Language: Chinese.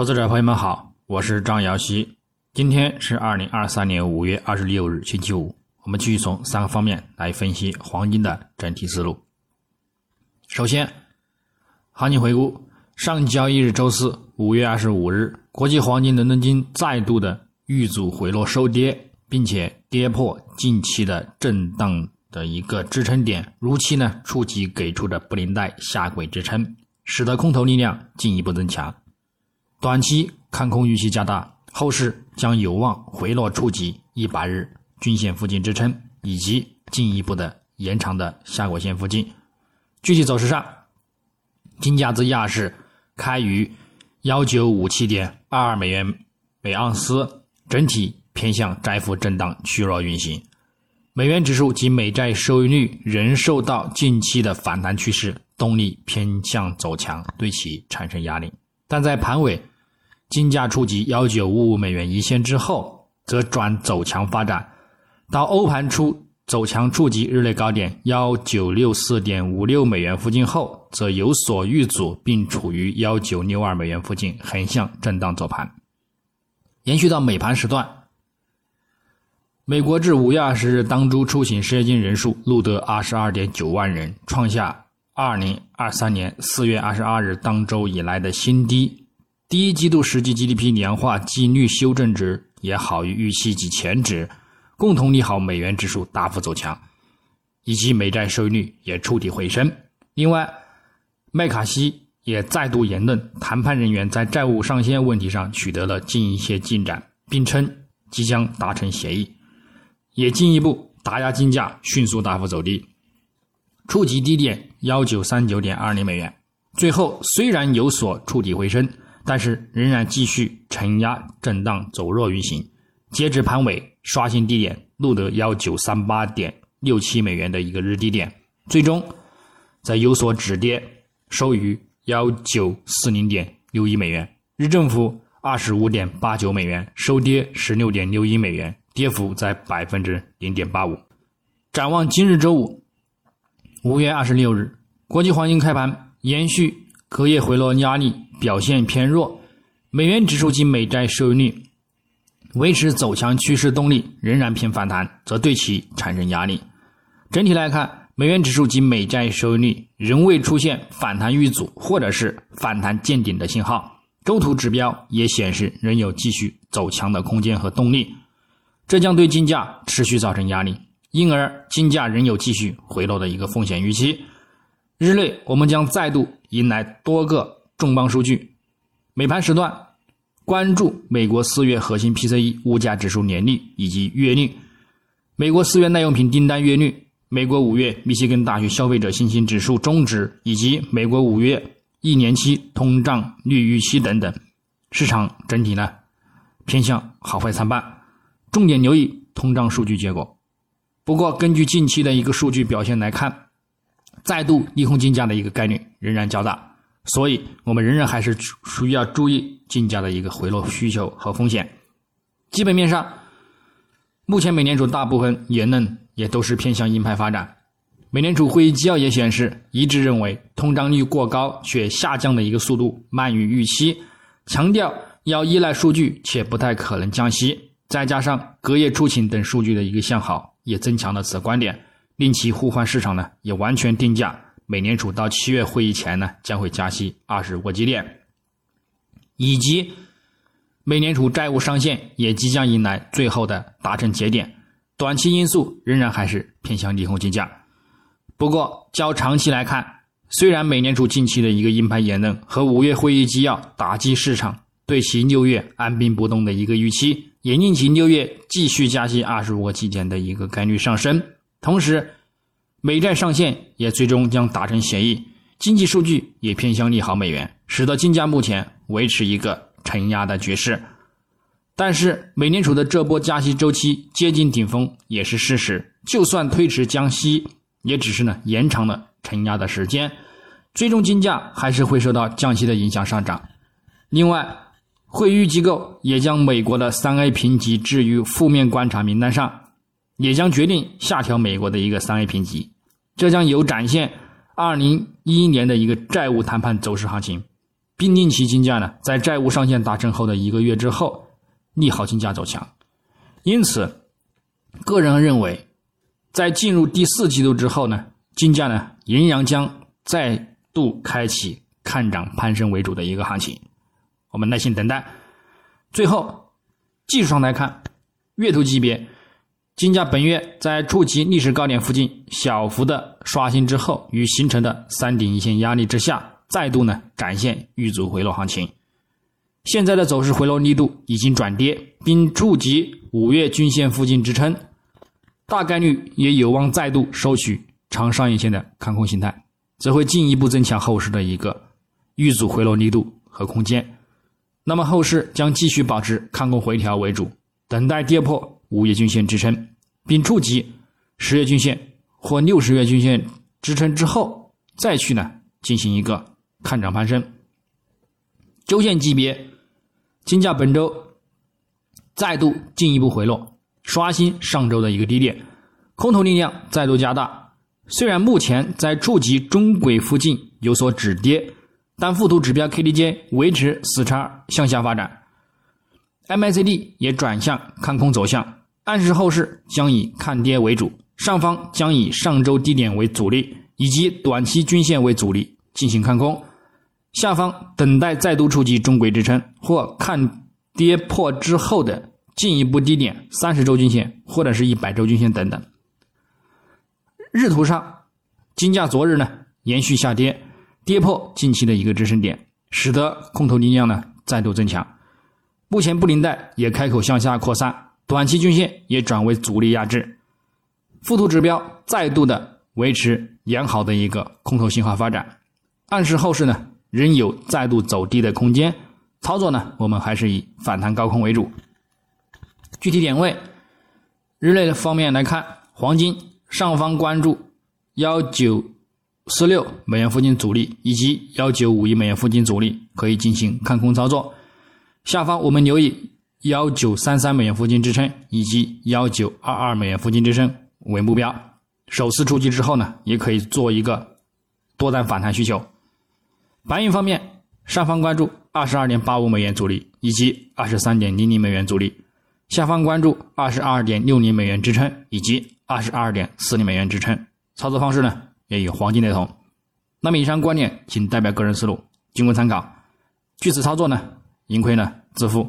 投资者朋友们好，我是张瑶希。今天是二零二三年五月二十六日，星期五。我们继续从三个方面来分析黄金的整体思路。首先，行情回顾：上交易日周四五月二十五日，国际黄金伦敦金再度的遇阻回落收跌，并且跌破近期的震荡的一个支撑点，如期呢触及给出的布林带下轨支撑，使得空头力量进一步增强。短期看空预期加大，后市将有望回落触及一百日均线附近支撑，以及进一步的延长的下轨线附近。具体走势上，金价自亚市开于幺九五七点二二美元每盎司，整体偏向窄幅震荡趋弱运行。美元指数及美债收益率仍受到近期的反弹趋势动力偏向走强，对其产生压力，但在盘尾。金价触及幺九五五美元一线之后，则转走强发展，到欧盘初走强触及日内高点幺九六四点五六美元附近后，则有所遇阻，并处于幺九六二美元附近横向震荡走盘。延续到美盘时段，美国至五月二十日当周出行失业金人数录得二十二点九万人，创下二零二三年四月二十二日当周以来的新低。第一季度实际 GDP 年化季率修正值也好于预期及前值，共同利好美元指数大幅走强，以及美债收益率也触底回升。另外，麦卡锡也再度言论，谈判人员在债务上限问题上取得了近一些进展，并称即将达成协议，也进一步打压金价迅速大幅走低，触及低点幺九三九点二零美元。最后虽然有所触底回升。但是仍然继续承压震荡走弱运行，截止盘尾刷新低点，录得幺九三八点六七美元的一个日低点，最终在有所止跌，收于幺九四零点六一美元，日振幅二十五点八九美元，收跌十六点六一美元，跌幅在百分之零点八五。展望今日周五，五月二十六日，国际黄金开盘延续隔夜回落压力。表现偏弱，美元指数及美债收益率维持走强趋势，动力仍然偏反弹，则对其产生压力。整体来看，美元指数及美债收益率仍未出现反弹遇阻或者是反弹见顶的信号，周图指标也显示仍有继续走强的空间和动力，这将对金价持续造成压力，因而金价仍有继续回落的一个风险预期。日内我们将再度迎来多个。重磅数据，美盘时段关注美国四月核心 PCE 物价指数年率以及月率，美国四月耐用品订单月率，美国五月密歇根大学消费者信心指数终值以及美国五月一年期通胀率预期等等，市场整体呢偏向好坏参半，重点留意通胀数据结果。不过，根据近期的一个数据表现来看，再度利空金价的一个概率仍然较大。所以，我们仍然还是需要注意金价的一个回落需求和风险。基本面上，目前美联储大部分言论也都是偏向鹰派发展。美联储会议纪要也显示，一致认为通胀率过高却下降的一个速度慢于预期，强调要依赖数据且不太可能降息。再加上隔夜出勤等数据的一个向好，也增强了此观点，令其互换市场呢也完全定价。美联储到七月会议前呢，将会加息二十五个基点，以及美联储债务上限也即将迎来最后的达成节点。短期因素仍然还是偏向利空金价。不过，较长期来看，虽然美联储近期的一个鹰派言论和五月会议纪要打击市场对其六月按兵不动的一个预期，也令其六月继续加息二十五个基点的一个概率上升，同时。美债上限也最终将达成协议，经济数据也偏向利好美元，使得金价目前维持一个承压的局势。但是，美联储的这波加息周期接近顶峰也是事实，就算推迟降息，也只是呢延长了承压的时间，最终金价还是会受到降息的影响上涨。另外，会议机构也将美国的三 A 评级置于负面观察名单上。也将决定下调美国的一个三 A 评级，这将有展现二零一一年的一个债务谈判走势行情。并令其金价呢在债务上限达成后的一个月之后利好金价走强。因此，个人认为，在进入第四季度之后呢，金价呢仍然将再度开启看涨攀升为主的一个行情。我们耐心等待。最后，技术上来看，月图级别，金价本月在触及历史高点附近小幅的刷新之后，与形成的三顶一线压力之下，再度呢展现遇阻回落行情。现在的走势回落力度已经转跌，并触及五月均线附近支撑，大概率也有望再度收取长上影线的看空形态，则会进一步增强后市的一个遇阻回落力度和空间。那么后市将继续保持看空回调为主，等待跌破五月均线支撑，并触及十月均线或六十月均线支撑之后，再去呢进行一个看涨攀升。周线级别，金价本周再度进一步回落，刷新上周的一个低点，空头力量再度加大。虽然目前在触及中轨附近有所止跌。但附图指标 K D J 维持死叉向下发展，M A C D 也转向看空走向，暗示后市将以看跌为主，上方将以上周低点为阻力，以及短期均线为阻力进行看空，下方等待再度触及中轨支撑或看跌破之后的进一步低点三十周均线或者是一百周均线等等。日图上，金价昨日呢延续下跌。跌破近期的一个支撑点，使得空头力量呢再度增强。目前布林带也开口向下扩散，短期均线也转为阻力压制。附图指标再度的维持良好的一个空头信号发展，暗示后市呢仍有再度走低的空间。操作呢，我们还是以反弹高空为主。具体点位，日内的方面来看，黄金上方关注幺九。四六美元附近阻力以及幺九五亿美元附近阻力可以进行看空操作，下方我们留意幺九三三美元附近支撑以及幺九二二美元附近支撑为目标，首次触及之后呢，也可以做一个多单反弹需求。白银方面，上方关注二十二点八五美元阻力以及二十三点零零美元阻力，下方关注二十二点六零美元支撑以及二十二点四零美元支撑。操作方式呢？也与黄金雷同。那么以上观点仅代表个人思路，仅供参考。据此操作呢，盈亏呢自负。